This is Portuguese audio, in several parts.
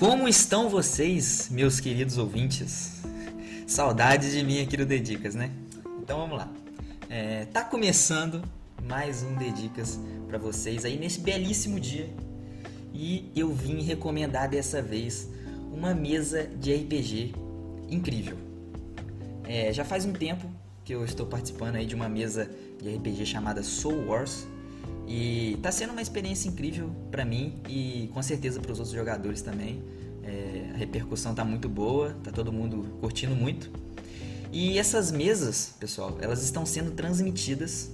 Como estão vocês, meus queridos ouvintes? Saudades de mim aqui no Dedicas, né? Então vamos lá. É, tá começando mais um Dedicas para vocês aí nesse belíssimo dia. E eu vim recomendar dessa vez uma mesa de RPG incrível. É, já faz um tempo que eu estou participando aí de uma mesa de RPG chamada Soul Wars e tá sendo uma experiência incrível para mim e com certeza para os outros jogadores também. É, a repercussão tá muito boa, tá todo mundo curtindo muito. E essas mesas, pessoal, elas estão sendo transmitidas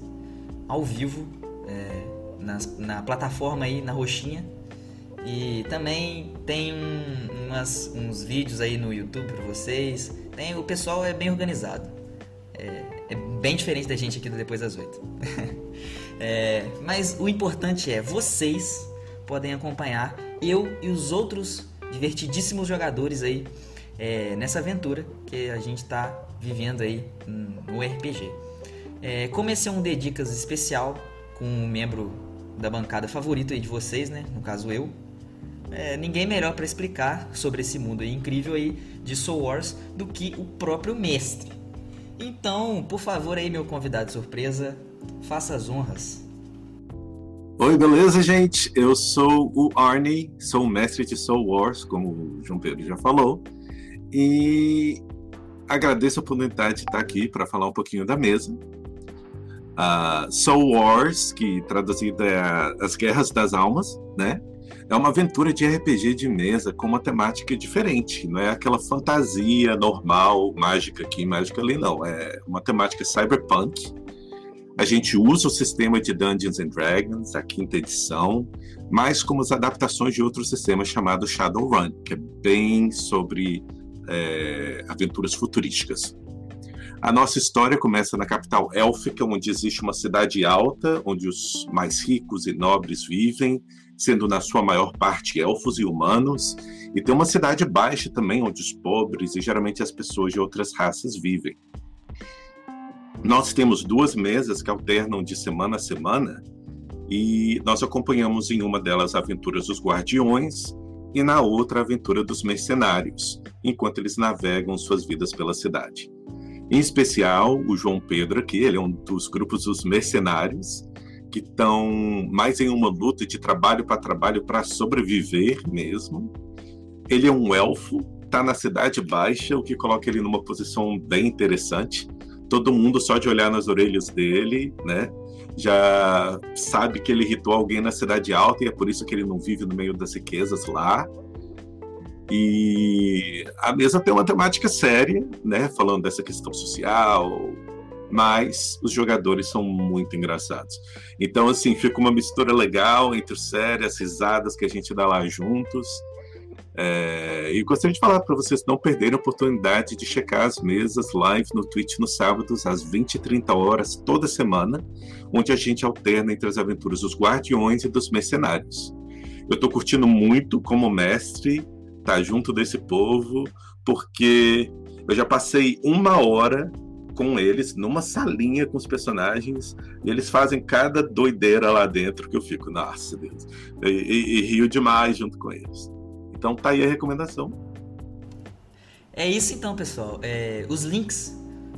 ao vivo é, na, na plataforma aí na roxinha. E também tem um, umas, uns vídeos aí no YouTube para vocês. Tem, o pessoal é bem organizado. É, é bem diferente da gente aqui do Depois das Oito. É, mas o importante é vocês podem acompanhar eu e os outros divertidíssimos jogadores aí é, nessa aventura que a gente está vivendo aí no RPG. É, como esse é um Dedicas especial com um membro da bancada favorito aí de vocês, né? No caso eu. É, ninguém melhor para explicar sobre esse mundo aí incrível aí de Soul Wars do que o próprio mestre. Então, por favor aí meu convidado surpresa, Faça as honras. Oi, beleza, gente? Eu sou o Arnie, sou o mestre de Soul Wars, como o João Pedro já falou, e agradeço a oportunidade de estar aqui para falar um pouquinho da mesa. Uh, Soul Wars, que traduzida é As Guerras das Almas, né? É uma aventura de RPG de mesa com uma temática diferente, não é aquela fantasia normal, mágica aqui, mágica ali, não. É uma temática cyberpunk, a gente usa o sistema de Dungeons and Dragons, a quinta edição, mas como as adaptações de outro sistema chamado Shadowrun, que é bem sobre é, aventuras futurísticas. A nossa história começa na capital élfica, onde existe uma cidade alta, onde os mais ricos e nobres vivem, sendo na sua maior parte elfos e humanos, e tem uma cidade baixa também, onde os pobres e geralmente as pessoas de outras raças vivem. Nós temos duas mesas que alternam de semana a semana e nós acompanhamos em uma delas a aventuras dos Guardiões e na outra a aventura dos Mercenários, enquanto eles navegam suas vidas pela cidade. Em especial, o João Pedro aqui, ele é um dos grupos dos Mercenários, que estão mais em uma luta de trabalho para trabalho para sobreviver mesmo. Ele é um elfo, está na Cidade Baixa, o que coloca ele numa posição bem interessante todo mundo só de olhar nas orelhas dele, né? Já sabe que ele irritou alguém na cidade alta e é por isso que ele não vive no meio das riquezas lá. E a mesa tem uma temática séria, né? Falando dessa questão social, mas os jogadores são muito engraçados. Então, assim, fica uma mistura legal entre sérias, risadas que a gente dá lá juntos. É, e gostaria de falar para vocês não perderem a oportunidade de checar as mesas live no Twitch nos sábados, às 20 e 30 horas, toda semana, onde a gente alterna entre as aventuras dos Guardiões e dos Mercenários. Eu estou curtindo muito como mestre, estar tá junto desse povo, porque eu já passei uma hora com eles numa salinha com os personagens e eles fazem cada doideira lá dentro que eu fico, nossa Deus, e, e, e rio demais junto com eles. Então tá aí a recomendação. É isso então, pessoal. É, os links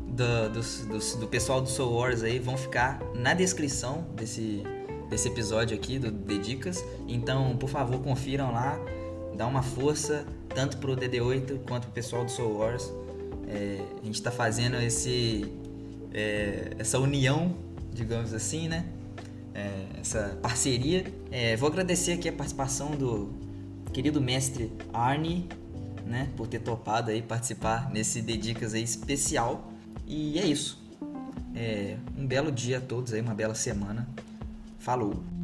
do, do, do, pessoal do Soul Wars aí vão ficar na descrição desse, desse episódio aqui do Dedicas. Então, por favor, confiram lá. Dá uma força tanto pro DD8 quanto pro pessoal do Soul Wars. É, a gente está fazendo esse, é, essa união, digamos assim, né? É, essa parceria. É, vou agradecer aqui a participação do, querido mestre Arne, né, por ter topado aí participar nesse Dedicas aí especial. E é isso. É, um belo dia a todos aí, uma bela semana. Falou!